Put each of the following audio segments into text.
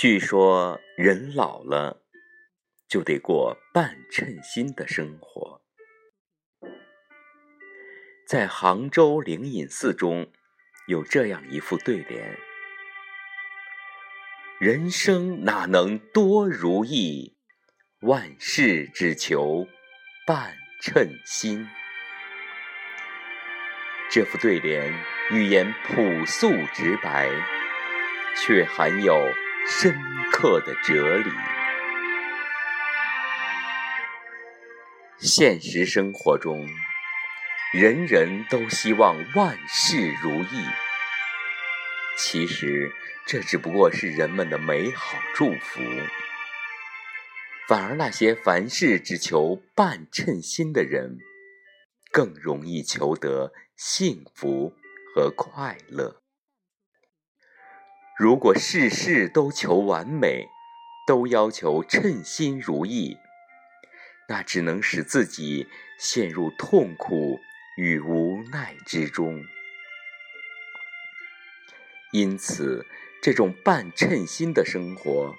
据说人老了就得过半称心的生活。在杭州灵隐寺中有这样一副对联：“人生哪能多如意，万事只求半称心。”这副对联语言朴素直白，却含有。深刻的哲理。现实生活中，人人都希望万事如意，其实这只不过是人们的美好祝福。反而那些凡事只求半称心的人，更容易求得幸福和快乐。如果事事都求完美，都要求称心如意，那只能使自己陷入痛苦与无奈之中。因此，这种半称心的生活，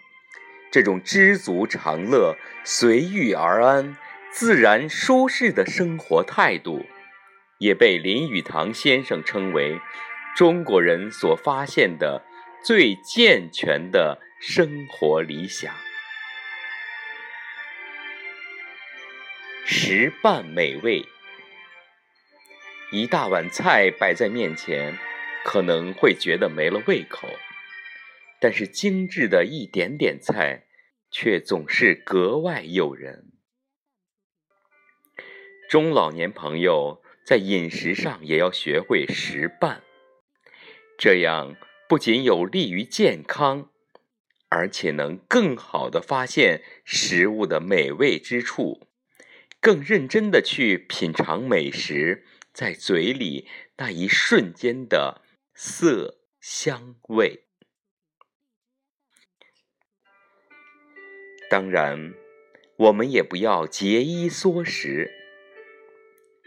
这种知足常乐、随遇而安、自然舒适的生活态度，也被林语堂先生称为中国人所发现的。最健全的生活理想，食半美味。一大碗菜摆在面前，可能会觉得没了胃口，但是精致的一点点菜，却总是格外诱人。中老年朋友在饮食上也要学会食半，这样。不仅有利于健康，而且能更好的发现食物的美味之处，更认真的去品尝美食在嘴里那一瞬间的色香味。当然，我们也不要节衣缩食，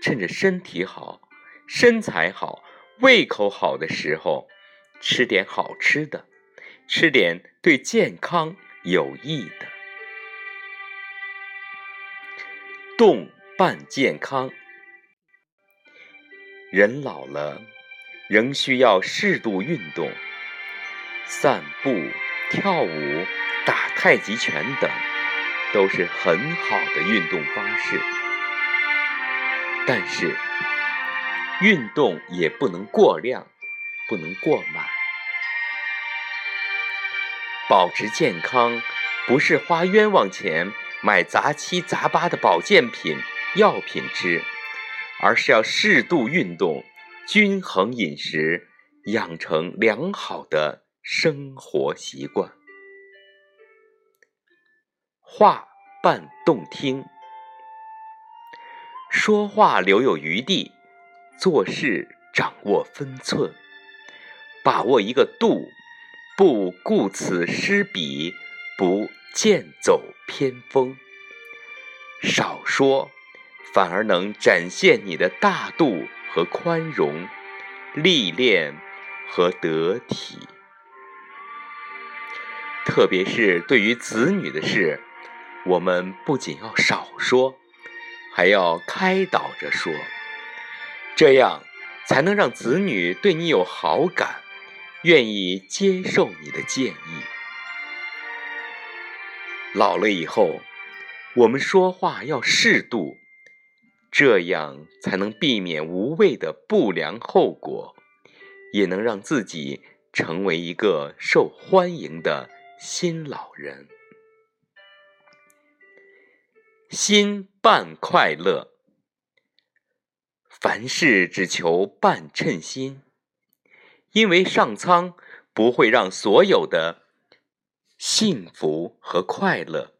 趁着身体好、身材好、胃口好的时候。吃点好吃的，吃点对健康有益的。动伴健康，人老了仍需要适度运动，散步、跳舞、打太极拳等都是很好的运动方式。但是，运动也不能过量。不能过满，保持健康不是花冤枉钱买杂七杂八的保健品、药品吃，而是要适度运动、均衡饮食，养成良好的生活习惯。话伴动听，说话留有余地，做事掌握分寸。把握一个度，不顾此失彼，不剑走偏锋。少说，反而能展现你的大度和宽容、历练和得体。特别是对于子女的事，我们不仅要少说，还要开导着说，这样才能让子女对你有好感。愿意接受你的建议。老了以后，我们说话要适度，这样才能避免无谓的不良后果，也能让自己成为一个受欢迎的新老人。心半快乐，凡事只求半称心。因为上苍不会让所有的幸福和快乐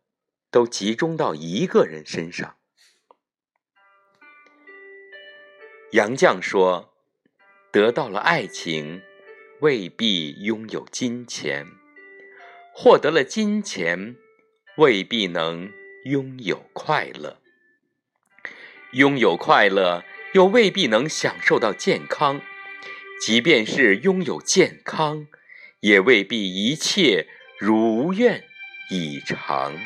都集中到一个人身上。杨绛说：“得到了爱情，未必拥有金钱；获得了金钱，未必能拥有快乐；拥有快乐，又未必能享受到健康。”即便是拥有健康，也未必一切如愿以偿。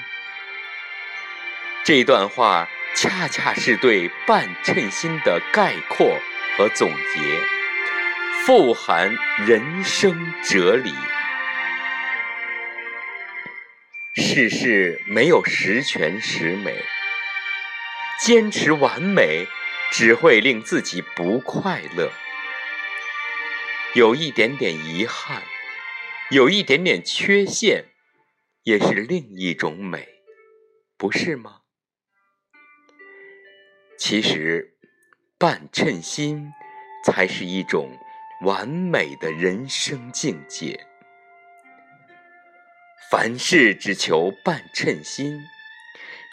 这段话恰恰是对半称心的概括和总结，富含人生哲理。世事没有十全十美，坚持完美只会令自己不快乐。有一点点遗憾，有一点点缺陷，也是另一种美，不是吗？其实，半称心才是一种完美的人生境界。凡事只求半称心，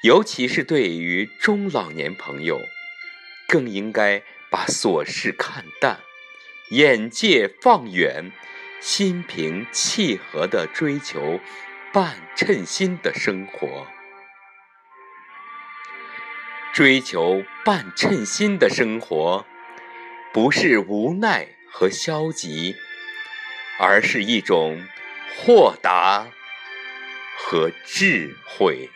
尤其是对于中老年朋友，更应该把琐事看淡，眼界放远，心平气和地追求半称心的生活。追求半称心的生活，不是无奈和消极，而是一种豁达和智慧。